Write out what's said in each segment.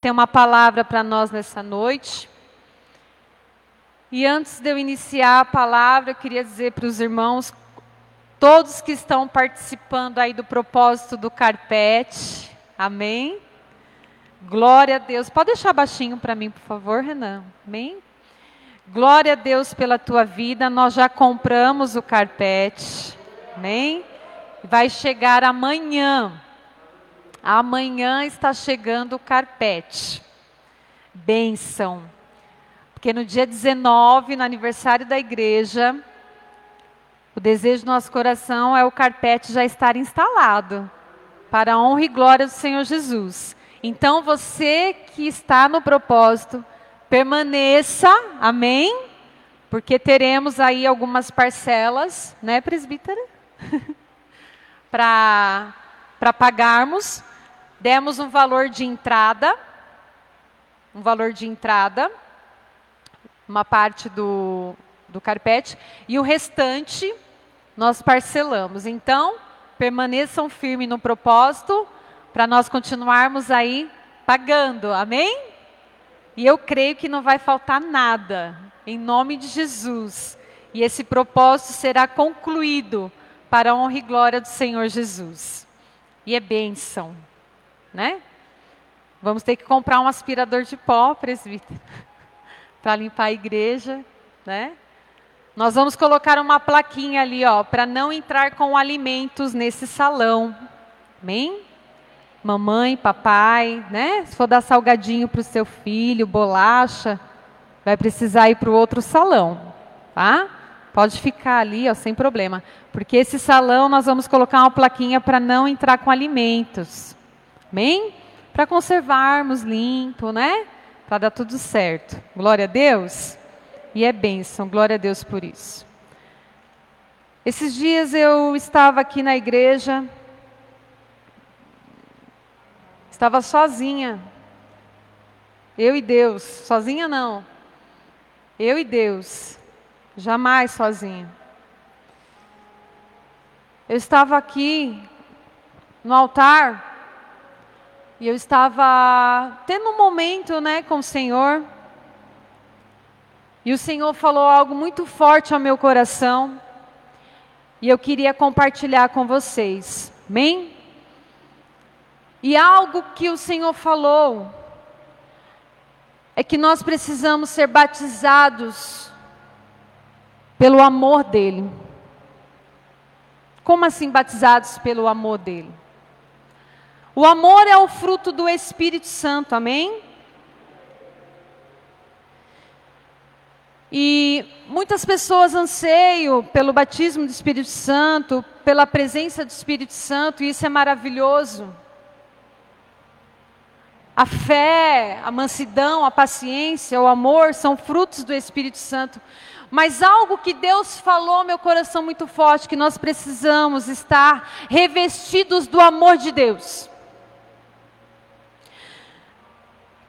tem uma palavra para nós nessa noite. E antes de eu iniciar a palavra, eu queria dizer para os irmãos, todos que estão participando aí do propósito do carpete, amém? Glória a Deus. Pode deixar baixinho para mim, por favor, Renan? Amém? Glória a Deus pela tua vida. Nós já compramos o carpete, amém? Vai chegar amanhã. Amanhã está chegando o carpete. Bênção. Porque no dia 19, no aniversário da igreja, o desejo do nosso coração é o carpete já estar instalado, para a honra e glória do Senhor Jesus. Então você que está no propósito, permaneça, amém? Porque teremos aí algumas parcelas, né, presbítera? para pagarmos demos um valor de entrada, um valor de entrada, uma parte do, do carpete, e o restante nós parcelamos. Então, permaneçam firmes no propósito, para nós continuarmos aí pagando, amém? E eu creio que não vai faltar nada, em nome de Jesus. E esse propósito será concluído para a honra e glória do Senhor Jesus. E é bênção né? Vamos ter que comprar um aspirador de pó, presbítero, para limpar a igreja, né? Nós vamos colocar uma plaquinha ali, ó, para não entrar com alimentos nesse salão. Amém? Mamãe, papai, né? Se for dar salgadinho para o seu filho, bolacha, vai precisar ir para o outro salão, tá? Pode ficar ali, ó, sem problema. Porque esse salão nós vamos colocar uma plaquinha para não entrar com alimentos. Amém? Para conservarmos limpo, né? Para dar tudo certo. Glória a Deus. E é bênção, glória a Deus por isso. Esses dias eu estava aqui na igreja, estava sozinha. Eu e Deus, sozinha não. Eu e Deus, jamais sozinha. Eu estava aqui no altar e eu estava tendo um momento, né, com o Senhor. E o Senhor falou algo muito forte ao meu coração. E eu queria compartilhar com vocês. Amém? E algo que o Senhor falou é que nós precisamos ser batizados pelo amor dele. Como assim batizados pelo amor dele? O amor é o fruto do Espírito Santo, amém? E muitas pessoas anseiam pelo batismo do Espírito Santo, pela presença do Espírito Santo, e isso é maravilhoso. A fé, a mansidão, a paciência, o amor são frutos do Espírito Santo. Mas algo que Deus falou meu coração muito forte, que nós precisamos estar revestidos do amor de Deus.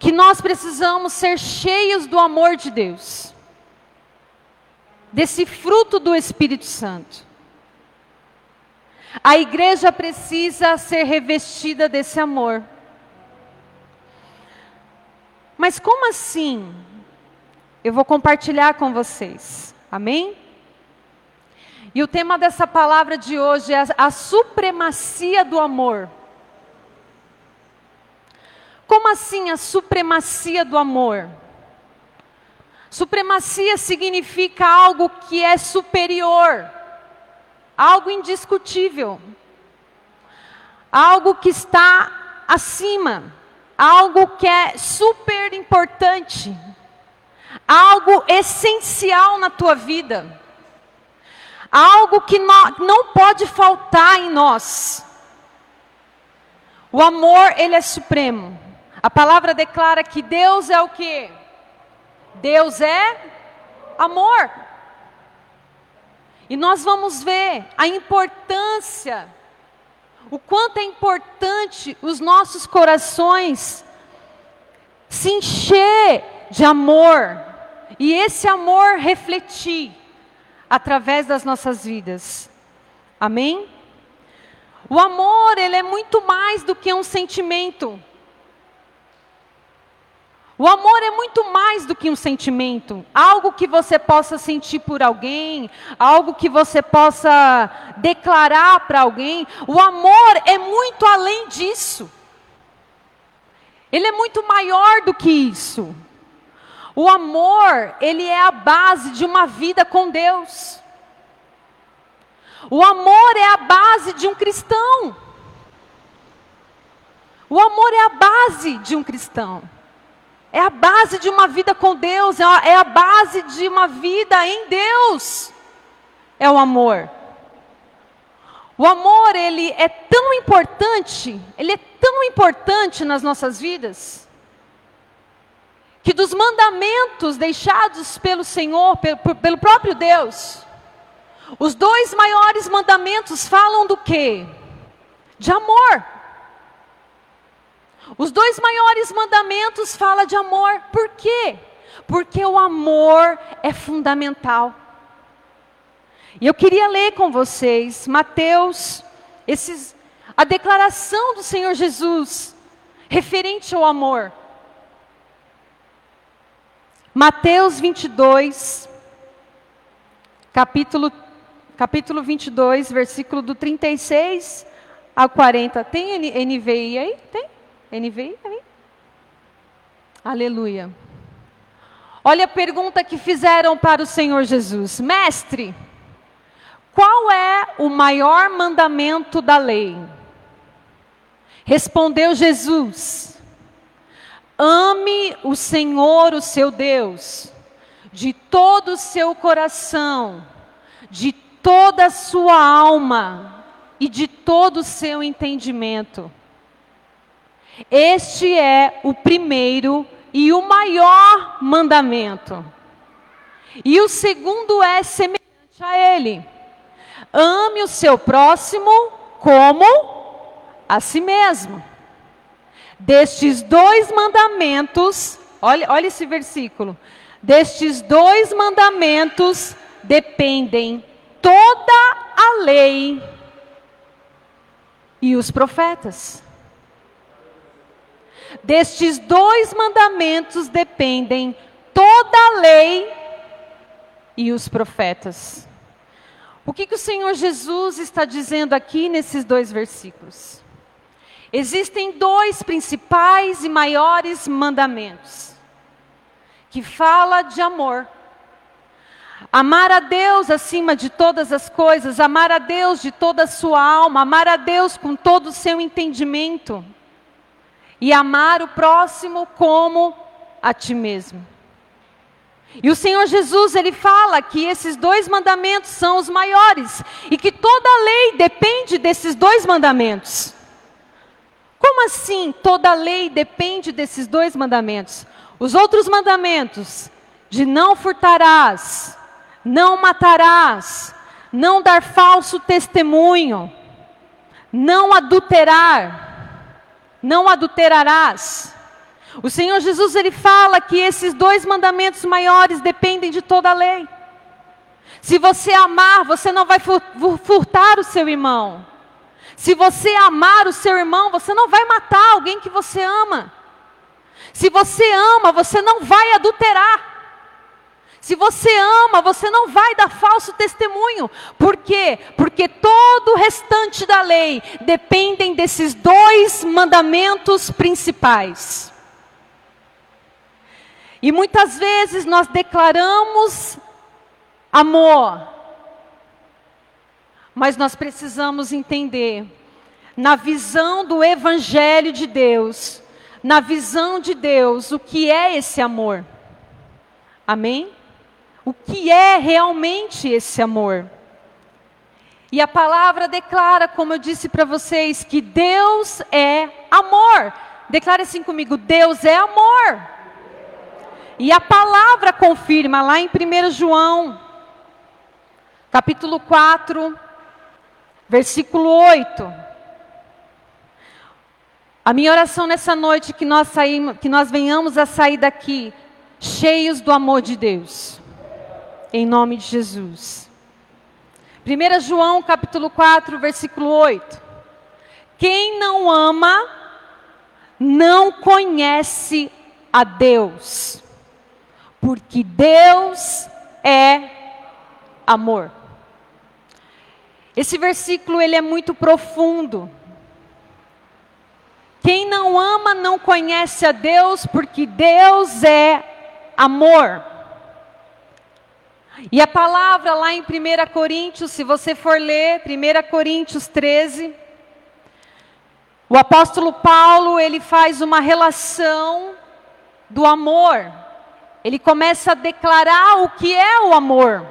Que nós precisamos ser cheios do amor de Deus, desse fruto do Espírito Santo. A igreja precisa ser revestida desse amor. Mas como assim? Eu vou compartilhar com vocês. Amém? E o tema dessa palavra de hoje é a supremacia do amor. Como assim a supremacia do amor? Supremacia significa algo que é superior, algo indiscutível, algo que está acima, algo que é super importante, algo essencial na tua vida, algo que não, pode faltar em nós. O amor, ele é supremo. A palavra declara que Deus é o que? Deus é amor. E nós vamos ver a importância, o quanto é importante os nossos corações se encher de amor e esse amor refletir através das nossas vidas. Amém? O amor, ele é muito mais do que um sentimento. O amor é muito mais do que um sentimento, algo que você possa sentir por alguém, algo que você possa declarar para alguém. O amor é muito além disso. Ele é muito maior do que isso. O amor, ele é a base de uma vida com Deus. O amor é a base de um cristão. O amor é a base de um cristão. É a base de uma vida com Deus, é a, é a base de uma vida em Deus. É o amor. O amor, ele é tão importante, ele é tão importante nas nossas vidas, que dos mandamentos deixados pelo Senhor, pelo, pelo próprio Deus, os dois maiores mandamentos falam do quê? De amor. Os dois maiores mandamentos falam de amor. Por quê? Porque o amor é fundamental. E eu queria ler com vocês Mateus, esses, a declaração do Senhor Jesus referente ao amor. Mateus 22, capítulo, capítulo 22, versículo do 36 ao 40. Tem NVI aí? Tem? NVI aí? Aleluia. Olha a pergunta que fizeram para o Senhor Jesus: Mestre, qual é o maior mandamento da lei? Respondeu Jesus: Ame o Senhor, o seu Deus, de todo o seu coração, de toda a sua alma e de todo o seu entendimento. Este é o primeiro e o maior mandamento. E o segundo é semelhante a ele: ame o seu próximo como a si mesmo. Destes dois mandamentos, olha, olha esse versículo. Destes dois mandamentos dependem toda a lei e os profetas. Destes dois mandamentos dependem toda a lei e os profetas. O que, que o Senhor Jesus está dizendo aqui nesses dois versículos? Existem dois principais e maiores mandamentos que fala de amor. Amar a Deus acima de todas as coisas, amar a Deus de toda a sua alma, amar a Deus com todo o seu entendimento e amar o próximo como a ti mesmo. E o Senhor Jesus, ele fala que esses dois mandamentos são os maiores e que toda a lei depende desses dois mandamentos. Como assim toda a lei depende desses dois mandamentos? Os outros mandamentos de não furtarás, não matarás, não dar falso testemunho, não adulterar, não adulterarás. O Senhor Jesus ele fala que esses dois mandamentos maiores dependem de toda a lei. Se você amar, você não vai furtar o seu irmão. Se você amar o seu irmão, você não vai matar alguém que você ama. Se você ama, você não vai adulterar. Se você ama, você não vai dar falso testemunho. Por quê? Porque todo o restante da lei dependem desses dois mandamentos principais. E muitas vezes nós declaramos amor, mas nós precisamos entender, na visão do Evangelho de Deus, na visão de Deus, o que é esse amor. Amém? O que é realmente esse amor. E a palavra declara, como eu disse para vocês, que Deus é amor. Declare assim comigo: Deus é amor. E a palavra confirma lá em 1 João, capítulo 4, versículo 8. A minha oração nessa noite é que nós saímos, que nós venhamos a sair daqui cheios do amor de Deus em nome de Jesus. 1 João capítulo 4, versículo 8. Quem não ama, não conhece a Deus, porque Deus é amor. Esse versículo ele é muito profundo. Quem não ama não conhece a Deus, porque Deus é amor. E a palavra lá em 1 Coríntios, se você for ler, 1 Coríntios 13, o apóstolo Paulo, ele faz uma relação do amor. Ele começa a declarar o que é o amor.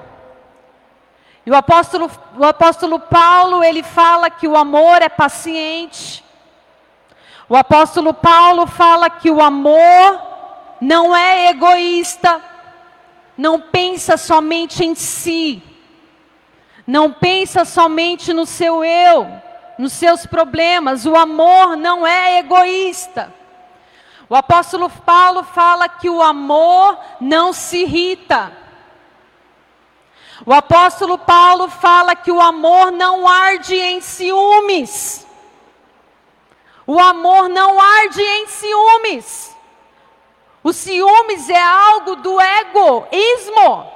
E o apóstolo, o apóstolo Paulo, ele fala que o amor é paciente. O apóstolo Paulo fala que o amor não é egoísta não pensa somente em si, não pensa somente no seu eu, nos seus problemas. O amor não é egoísta. O apóstolo Paulo fala que o amor não se irrita. O apóstolo Paulo fala que o amor não arde em ciúmes. O amor não arde em ciúmes. O ciúmes é algo do egoísmo.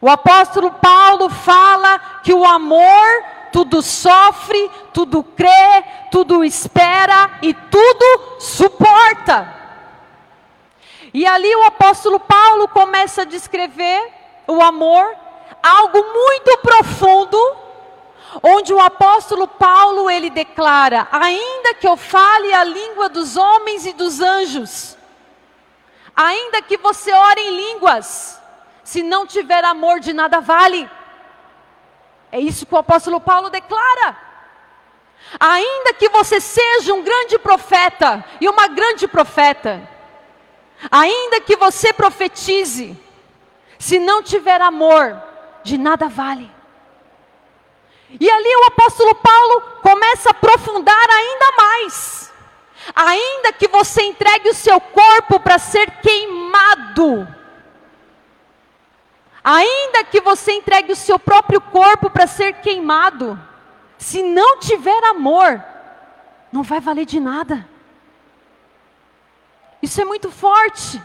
O apóstolo Paulo fala que o amor tudo sofre, tudo crê, tudo espera e tudo suporta. E ali o apóstolo Paulo começa a descrever o amor, algo muito profundo onde o apóstolo Paulo ele declara: ainda que eu fale a língua dos homens e dos anjos, ainda que você ore em línguas, se não tiver amor de nada vale. É isso que o apóstolo Paulo declara. Ainda que você seja um grande profeta e uma grande profeta, ainda que você profetize, se não tiver amor, de nada vale. E ali o apóstolo Paulo começa a aprofundar ainda mais. Ainda que você entregue o seu corpo para ser queimado, ainda que você entregue o seu próprio corpo para ser queimado, se não tiver amor, não vai valer de nada. Isso é muito forte,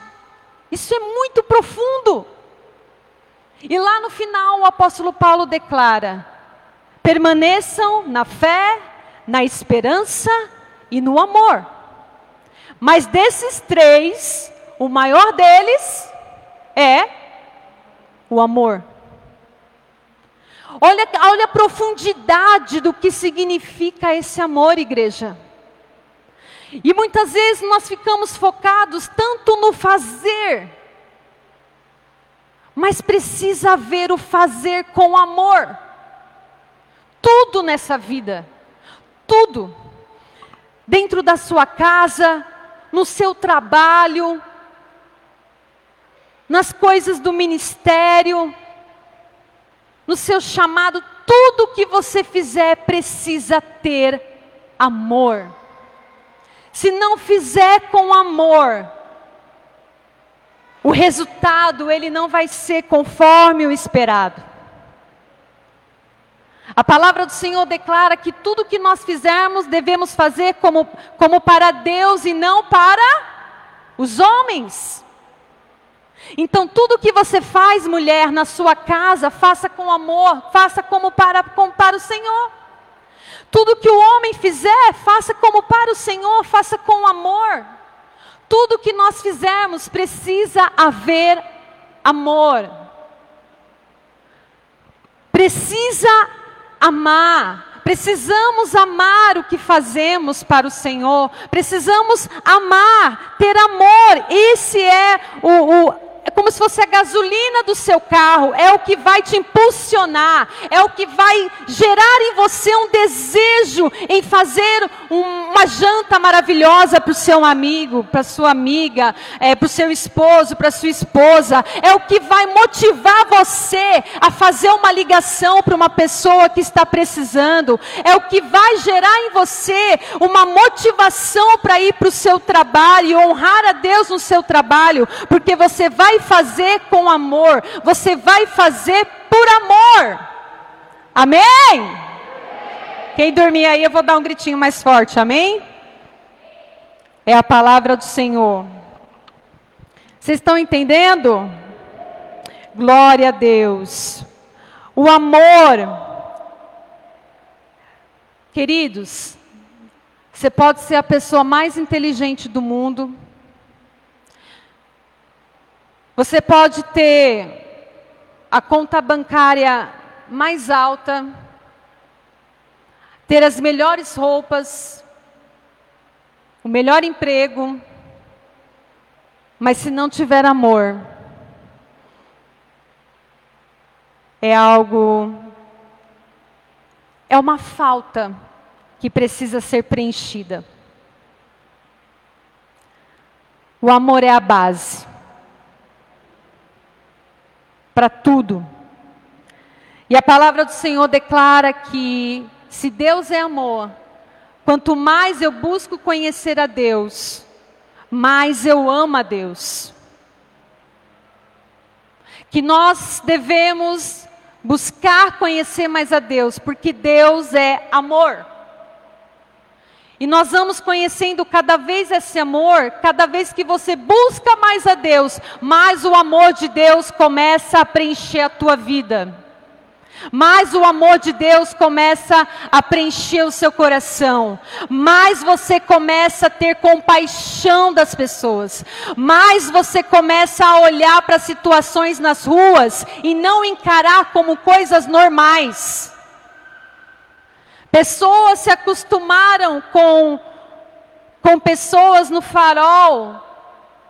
isso é muito profundo. E lá no final o apóstolo Paulo declara: Permaneçam na fé, na esperança e no amor. Mas desses três, o maior deles é o amor. Olha, olha a profundidade do que significa esse amor, igreja. E muitas vezes nós ficamos focados tanto no fazer, mas precisa haver o fazer com amor tudo nessa vida. Tudo. Dentro da sua casa, no seu trabalho, nas coisas do ministério, no seu chamado, tudo que você fizer precisa ter amor. Se não fizer com amor, o resultado ele não vai ser conforme o esperado. A palavra do Senhor declara que tudo que nós fizermos devemos fazer como, como para Deus e não para os homens. Então, tudo que você faz, mulher, na sua casa, faça com amor, faça como para, como para o Senhor. Tudo que o homem fizer, faça como para o Senhor, faça com amor. Tudo que nós fizermos precisa haver amor. Precisa amar. Precisamos amar o que fazemos para o Senhor. Precisamos amar, ter amor. Esse é o, o é como se fosse a gasolina do seu carro, é o que vai te impulsionar, é o que vai gerar em você um desejo em fazer um, uma janta maravilhosa para o seu amigo, para sua amiga, é, para o seu esposo, para sua esposa, é o que vai motivar você a fazer uma ligação para uma pessoa que está precisando, é o que vai gerar em você uma motivação para ir para o seu trabalho honrar a Deus no seu trabalho, porque você vai vai fazer com amor, você vai fazer por amor. Amém? Quem dormir aí, eu vou dar um gritinho mais forte, amém? É a palavra do Senhor. Vocês estão entendendo? Glória a Deus. O amor. Queridos, você pode ser a pessoa mais inteligente do mundo. Você pode ter a conta bancária mais alta, ter as melhores roupas, o melhor emprego, mas se não tiver amor, é algo, é uma falta que precisa ser preenchida. O amor é a base para tudo. E a palavra do Senhor declara que se Deus é amor, quanto mais eu busco conhecer a Deus, mais eu amo a Deus. Que nós devemos buscar conhecer mais a Deus, porque Deus é amor. E nós vamos conhecendo cada vez esse amor, cada vez que você busca mais a Deus, mais o amor de Deus começa a preencher a tua vida. Mais o amor de Deus começa a preencher o seu coração, mais você começa a ter compaixão das pessoas, mais você começa a olhar para situações nas ruas e não encarar como coisas normais. Pessoas se acostumaram com, com pessoas no farol,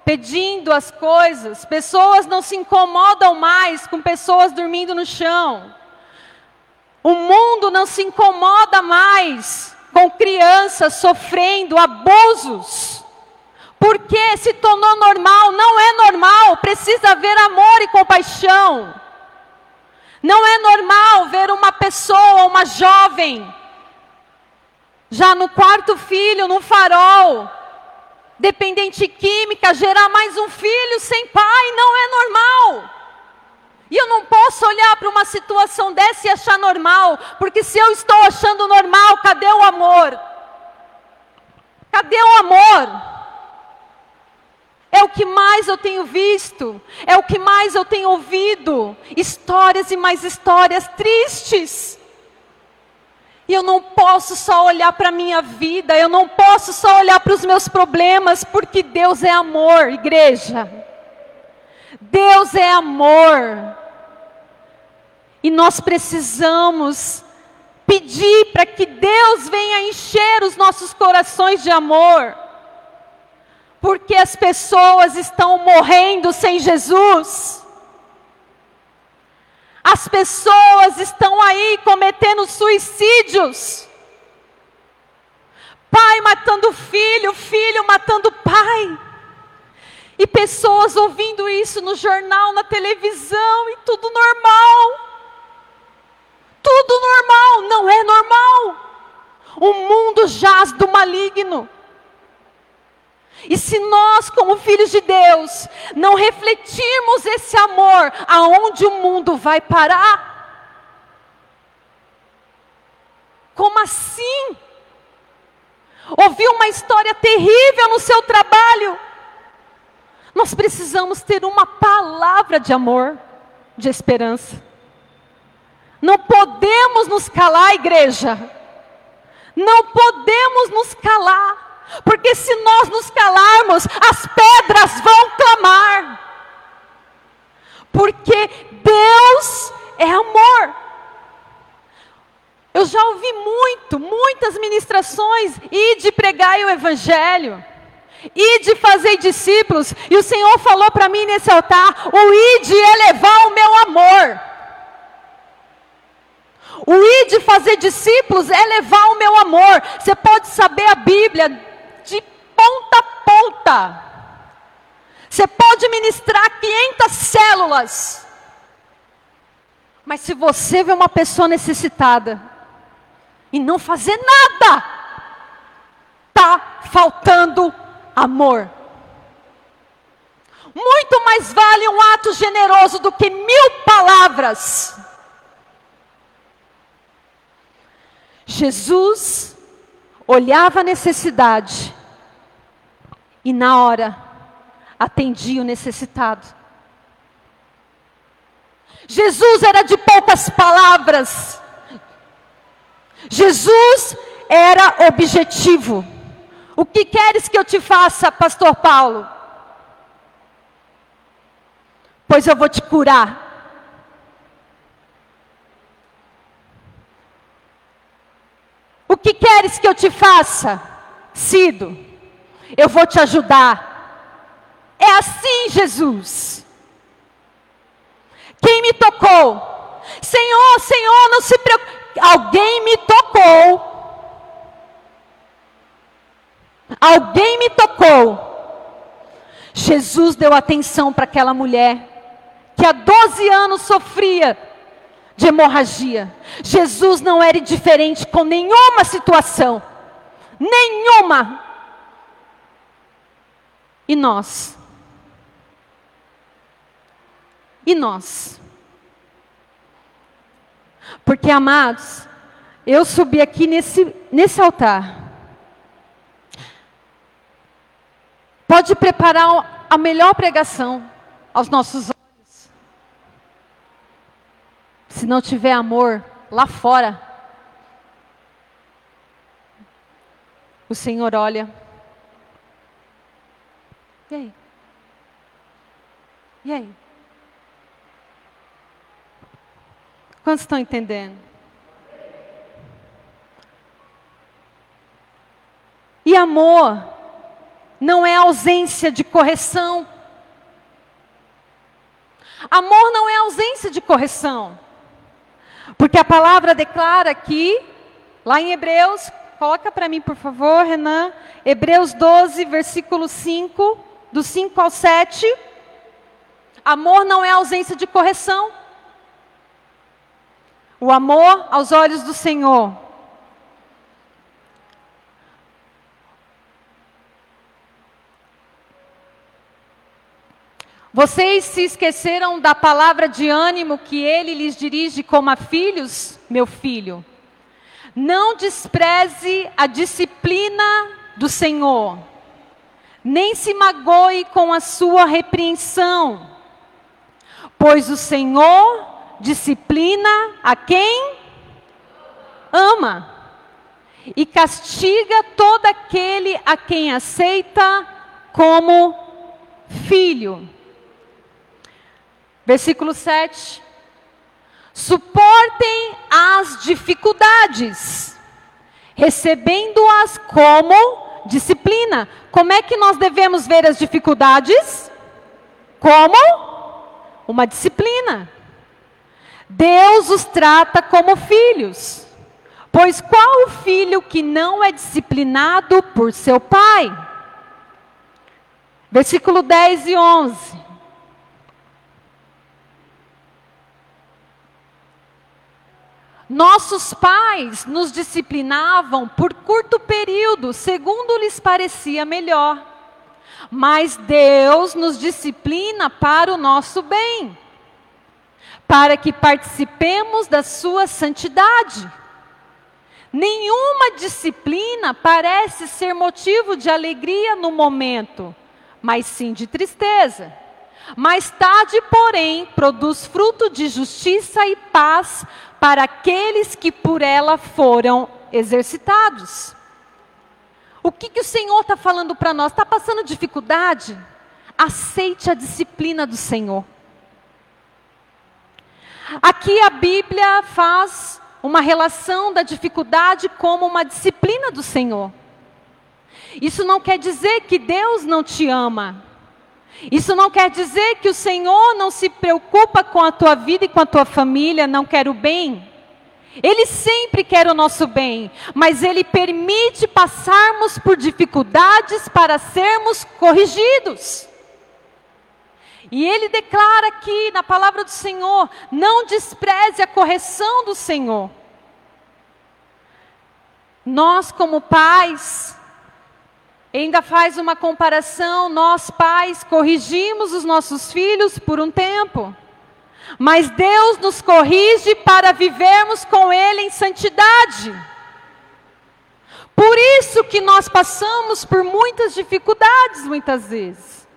pedindo as coisas. Pessoas não se incomodam mais com pessoas dormindo no chão. O mundo não se incomoda mais com crianças sofrendo abusos. Porque se tornou normal, não é normal, precisa haver amor e compaixão. Não é normal ver uma pessoa, uma jovem, já no quarto filho, no farol, dependente química, gerar mais um filho sem pai, não é normal. E eu não posso olhar para uma situação dessa e achar normal, porque se eu estou achando normal, cadê o amor? Cadê o amor? É o que mais eu tenho visto, é o que mais eu tenho ouvido. Histórias e mais histórias tristes. E eu não posso só olhar para a minha vida, eu não posso só olhar para os meus problemas, porque Deus é amor, igreja. Deus é amor. E nós precisamos pedir para que Deus venha encher os nossos corações de amor. Porque as pessoas estão morrendo sem Jesus. As pessoas estão aí cometendo suicídios. Pai matando filho, filho matando pai. E pessoas ouvindo isso no jornal, na televisão e tudo normal. Tudo normal, não é normal. O mundo jaz do maligno. E se nós, como filhos de Deus, não refletirmos esse amor, aonde o mundo vai parar? Como assim? Ouviu uma história terrível no seu trabalho? Nós precisamos ter uma palavra de amor, de esperança. Não podemos nos calar, igreja. Não podemos nos calar. Porque se nós nos calarmos, as pedras vão clamar. Porque Deus é amor. Eu já ouvi muito, muitas ministrações, e de pregar o evangelho, e de fazer discípulos, e o Senhor falou para mim nesse altar: o ide é levar o meu amor. O ir de fazer discípulos é levar o meu amor. Você pode saber a Bíblia de ponta a ponta. Você pode ministrar 500 células. Mas se você vê uma pessoa necessitada e não fazer nada, tá faltando amor. Muito mais vale um ato generoso do que mil palavras. Jesus olhava a necessidade e na hora atendia o necessitado. Jesus era de poucas palavras. Jesus era objetivo. O que queres que eu te faça, pastor Paulo? Pois eu vou te curar. O que queres que eu te faça, Cido? Eu vou te ajudar. É assim, Jesus. Quem me tocou? Senhor, Senhor, não se preocupe. Alguém me tocou. Alguém me tocou. Jesus deu atenção para aquela mulher que há 12 anos sofria de hemorragia. Jesus não era indiferente com nenhuma situação. Nenhuma. E nós? E nós? Porque, amados, eu subi aqui nesse, nesse altar. Pode preparar a melhor pregação aos nossos olhos. Se não tiver amor lá fora, o Senhor olha. E aí? E aí? Quantos estão entendendo? E amor não é ausência de correção. Amor não é ausência de correção. Porque a palavra declara aqui, lá em Hebreus, coloca para mim, por favor, Renan, Hebreus 12, versículo 5, do 5 ao 7. Amor não é ausência de correção. O amor aos olhos do Senhor. Vocês se esqueceram da palavra de ânimo que ele lhes dirige como a filhos? Meu filho, não despreze a disciplina do Senhor, nem se magoe com a sua repreensão, pois o Senhor disciplina a quem ama e castiga todo aquele a quem aceita como filho. Versículo 7. Suportem as dificuldades, recebendo-as como disciplina. Como é que nós devemos ver as dificuldades? Como uma disciplina. Deus os trata como filhos. Pois qual o filho que não é disciplinado por seu pai? Versículo 10 e 11. Nossos pais nos disciplinavam por curto período, segundo lhes parecia melhor. Mas Deus nos disciplina para o nosso bem para que participemos da sua santidade. Nenhuma disciplina parece ser motivo de alegria no momento, mas sim de tristeza. Mais tarde, porém, produz fruto de justiça e paz para aqueles que por ela foram exercitados. O que, que o Senhor está falando para nós? Está passando dificuldade? Aceite a disciplina do Senhor. Aqui a Bíblia faz uma relação da dificuldade como uma disciplina do Senhor. Isso não quer dizer que Deus não te ama. Isso não quer dizer que o Senhor não se preocupa com a tua vida e com a tua família, não quer o bem. Ele sempre quer o nosso bem, mas Ele permite passarmos por dificuldades para sermos corrigidos. E ele declara aqui na palavra do Senhor: não despreze a correção do Senhor. Nós, como pais, ainda faz uma comparação, nós pais corrigimos os nossos filhos por um tempo, mas Deus nos corrige para vivermos com Ele em santidade. Por isso que nós passamos por muitas dificuldades muitas vezes.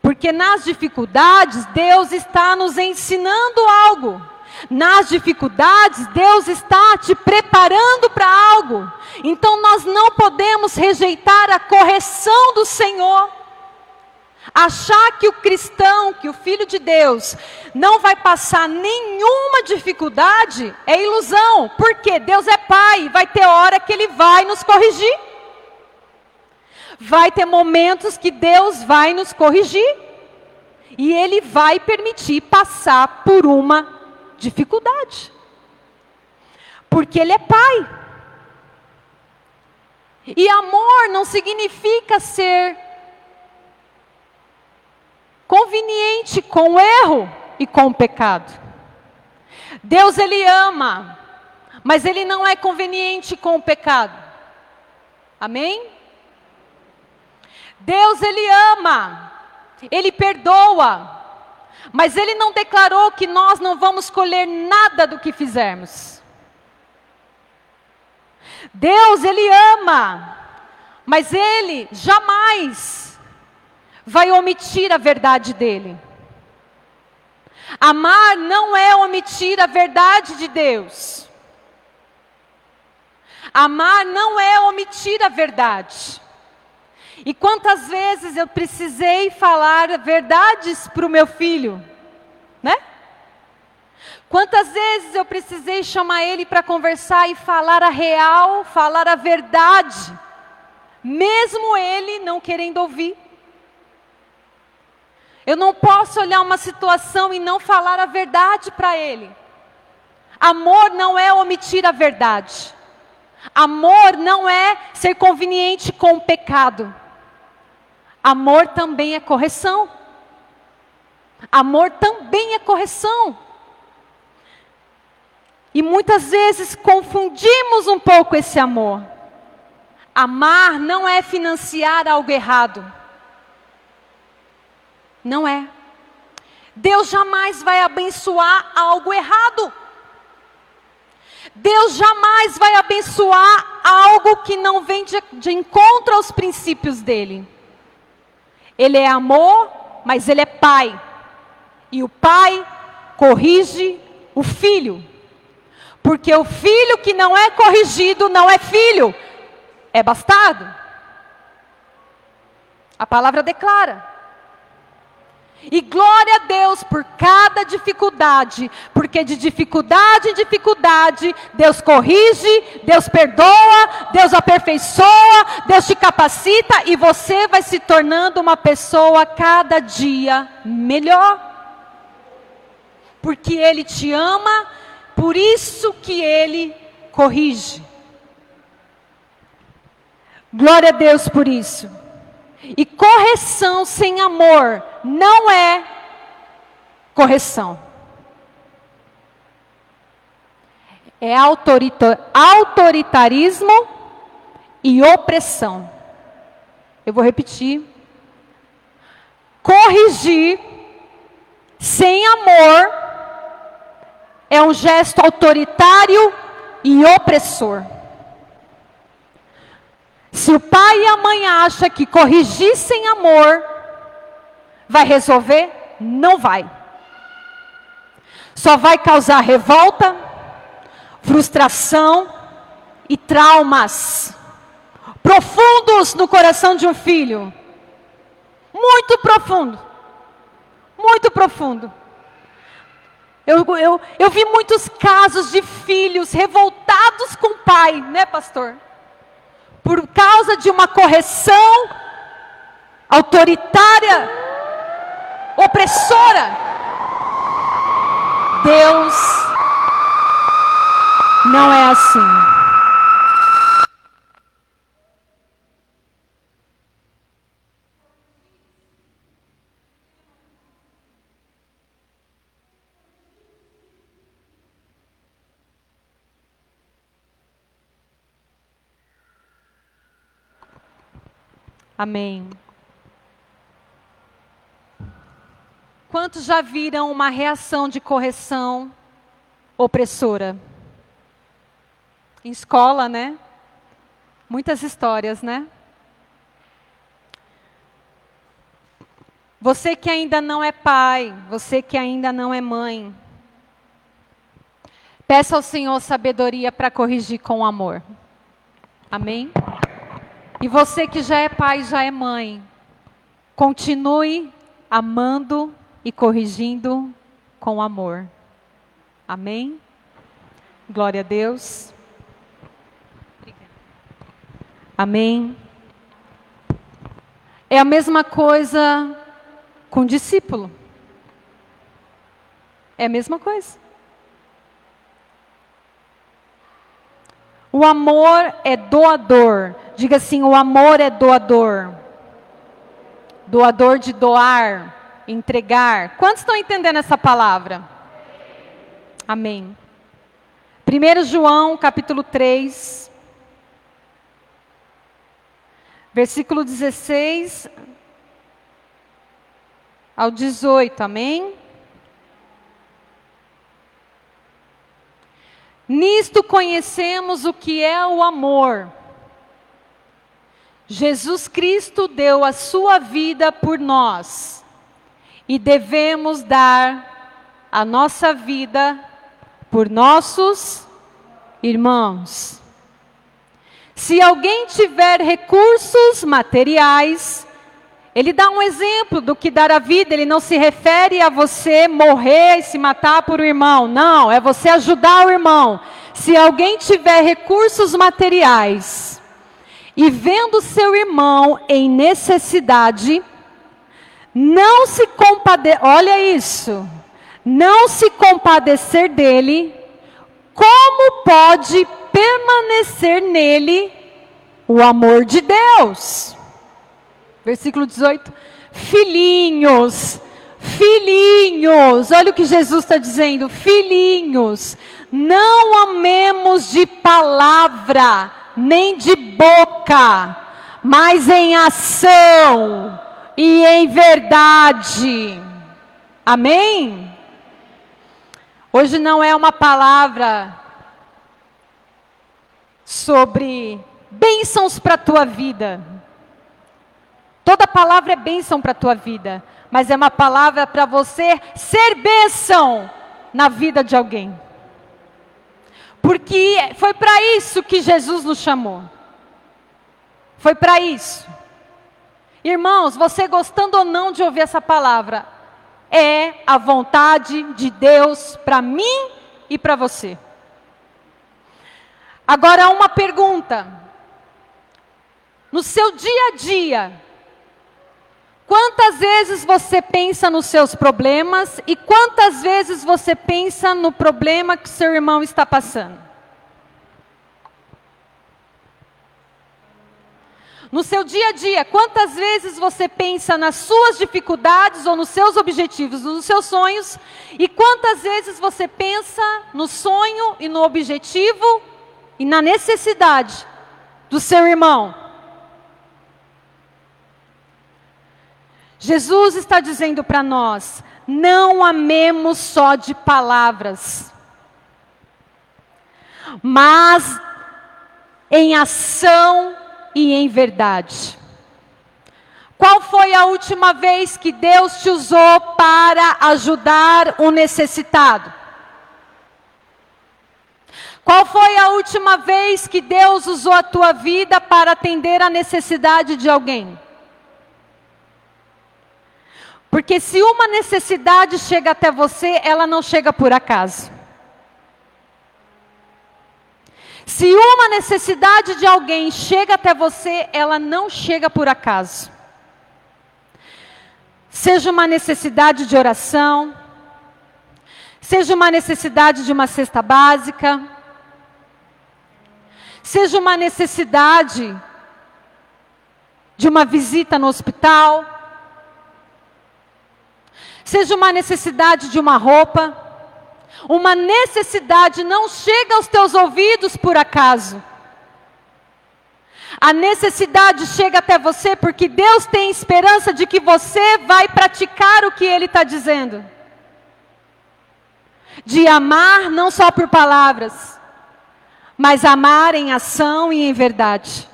Porque nas dificuldades Deus está nos ensinando algo. Nas dificuldades, Deus está te preparando para algo. Então nós não podemos rejeitar a correção do Senhor. Achar que o cristão, que o filho de Deus, não vai passar nenhuma dificuldade é ilusão, porque Deus é Pai, vai ter hora que Ele vai nos corrigir. Vai ter momentos que Deus vai nos corrigir, e Ele vai permitir passar por uma dificuldade. Porque Ele é Pai. E amor não significa ser conveniente com o erro e com o pecado. Deus ele ama, mas ele não é conveniente com o pecado. Amém? Deus ele ama, ele perdoa, mas ele não declarou que nós não vamos colher nada do que fizermos. Deus, ele ama, mas ele jamais vai omitir a verdade dele. Amar não é omitir a verdade de Deus. Amar não é omitir a verdade. E quantas vezes eu precisei falar verdades para o meu filho, né? Quantas vezes eu precisei chamar ele para conversar e falar a real, falar a verdade, mesmo ele não querendo ouvir. Eu não posso olhar uma situação e não falar a verdade para ele. Amor não é omitir a verdade. Amor não é ser conveniente com o pecado. Amor também é correção. Amor também é correção. E muitas vezes confundimos um pouco esse amor. Amar não é financiar algo errado. Não é. Deus jamais vai abençoar algo errado. Deus jamais vai abençoar algo que não vem de, de encontro aos princípios dele. Ele é amor, mas ele é pai. E o pai corrige o filho. Porque o filho que não é corrigido não é filho, é bastardo. A palavra declara. E glória a Deus por cada dificuldade, porque de dificuldade em dificuldade, Deus corrige, Deus perdoa, Deus aperfeiçoa, Deus te capacita e você vai se tornando uma pessoa cada dia melhor. Porque Ele te ama, por isso que Ele corrige. Glória a Deus por isso. E correção sem amor não é correção. É autoritarismo e opressão. Eu vou repetir. Corrigir sem amor é um gesto autoritário e opressor. Se o pai e a mãe acham que corrigir sem amor vai resolver, não vai. Só vai causar revolta, frustração e traumas profundos no coração de um filho. Muito profundo. Muito profundo. Eu, eu, eu vi muitos casos de filhos revoltados com o pai, né, pastor? Por causa de uma correção autoritária, opressora. Deus não é assim. Amém. Quantos já viram uma reação de correção opressora? Em escola, né? Muitas histórias, né? Você que ainda não é pai, você que ainda não é mãe, peça ao Senhor sabedoria para corrigir com amor. Amém? E você que já é pai, já é mãe, continue amando e corrigindo com amor. Amém? Glória a Deus. Amém. É a mesma coisa com discípulo. É a mesma coisa. O amor é doador. Diga assim: o amor é doador. Doador de doar, entregar. Quantos estão entendendo essa palavra? Amém. 1 João capítulo 3, versículo 16 ao 18, amém? Nisto conhecemos o que é o amor. Jesus Cristo deu a sua vida por nós e devemos dar a nossa vida por nossos irmãos. Se alguém tiver recursos materiais, ele dá um exemplo do que dar a vida, ele não se refere a você morrer e se matar por um irmão. Não, é você ajudar o irmão. Se alguém tiver recursos materiais e vendo seu irmão em necessidade, não se compadecer, olha isso, não se compadecer dele, como pode permanecer nele o amor de Deus? Versículo 18: Filhinhos, filhinhos, olha o que Jesus está dizendo: filhinhos, não amemos de palavra, nem de boca, mas em ação e em verdade. Amém? Hoje não é uma palavra sobre bênçãos para a tua vida. Toda palavra é bênção para a tua vida, mas é uma palavra para você ser bênção na vida de alguém. Porque foi para isso que Jesus nos chamou. Foi para isso. Irmãos, você gostando ou não de ouvir essa palavra, é a vontade de Deus para mim e para você. Agora, uma pergunta. No seu dia a dia, Quantas vezes você pensa nos seus problemas e quantas vezes você pensa no problema que seu irmão está passando? No seu dia a dia, quantas vezes você pensa nas suas dificuldades ou nos seus objetivos, nos seus sonhos, e quantas vezes você pensa no sonho e no objetivo e na necessidade do seu irmão? Jesus está dizendo para nós: não amemos só de palavras, mas em ação e em verdade. Qual foi a última vez que Deus te usou para ajudar o necessitado? Qual foi a última vez que Deus usou a tua vida para atender a necessidade de alguém? Porque se uma necessidade chega até você, ela não chega por acaso. Se uma necessidade de alguém chega até você, ela não chega por acaso. Seja uma necessidade de oração, seja uma necessidade de uma cesta básica, seja uma necessidade de uma visita no hospital, seja uma necessidade de uma roupa, uma necessidade não chega aos teus ouvidos por acaso. A necessidade chega até você porque Deus tem esperança de que você vai praticar o que Ele está dizendo. De amar não só por palavras, mas amar em ação e em verdade.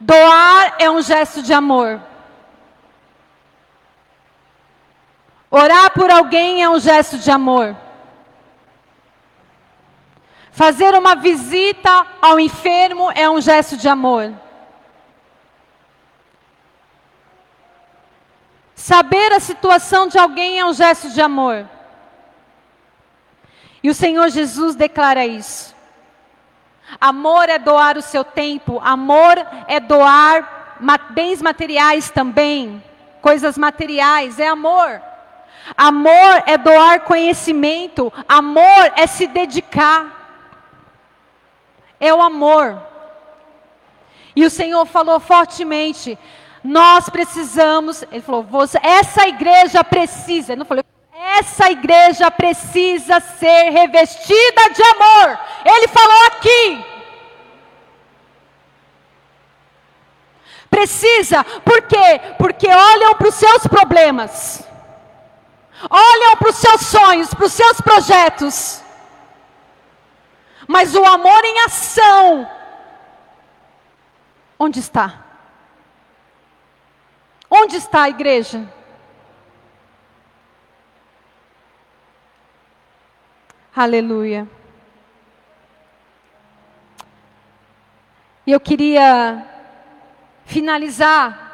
Doar é um gesto de amor. Orar por alguém é um gesto de amor. Fazer uma visita ao enfermo é um gesto de amor. Saber a situação de alguém é um gesto de amor. E o Senhor Jesus declara isso. Amor é doar o seu tempo, amor é doar bens materiais também, coisas materiais, é amor. Amor é doar conhecimento, amor é se dedicar. É o amor. E o Senhor falou fortemente: nós precisamos, ele falou, essa igreja precisa, ele não falou, essa igreja precisa ser revestida de amor. Ele falou aqui. Precisa, por quê? Porque olham para os seus problemas, olham para os seus sonhos, para os seus projetos, mas o amor em ação, onde está? Onde está a igreja? Aleluia. E eu queria finalizar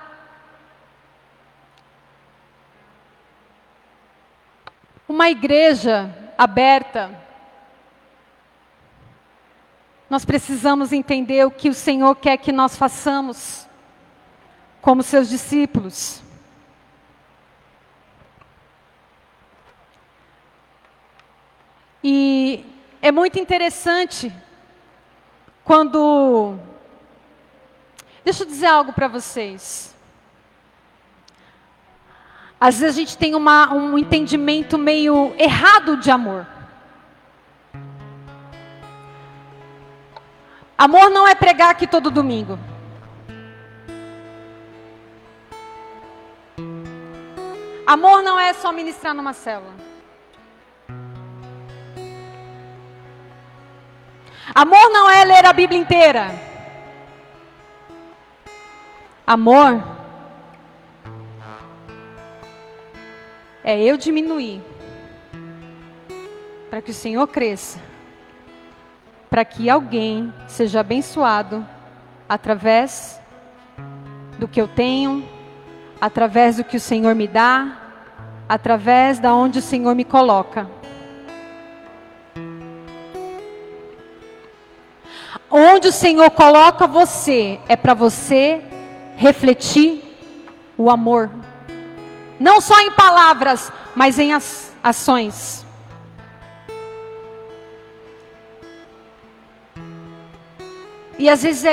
uma igreja aberta. Nós precisamos entender o que o Senhor quer que nós façamos como seus discípulos. E é muito interessante quando. Deixa eu dizer algo para vocês. Às vezes a gente tem uma, um entendimento meio errado de amor. Amor não é pregar aqui todo domingo. Amor não é só ministrar numa célula. Amor não é ler a Bíblia inteira. Amor é eu diminuir para que o Senhor cresça, para que alguém seja abençoado através do que eu tenho, através do que o Senhor me dá, através da onde o Senhor me coloca. Onde o Senhor coloca você é para você refletir o amor. Não só em palavras, mas em ações. E às vezes é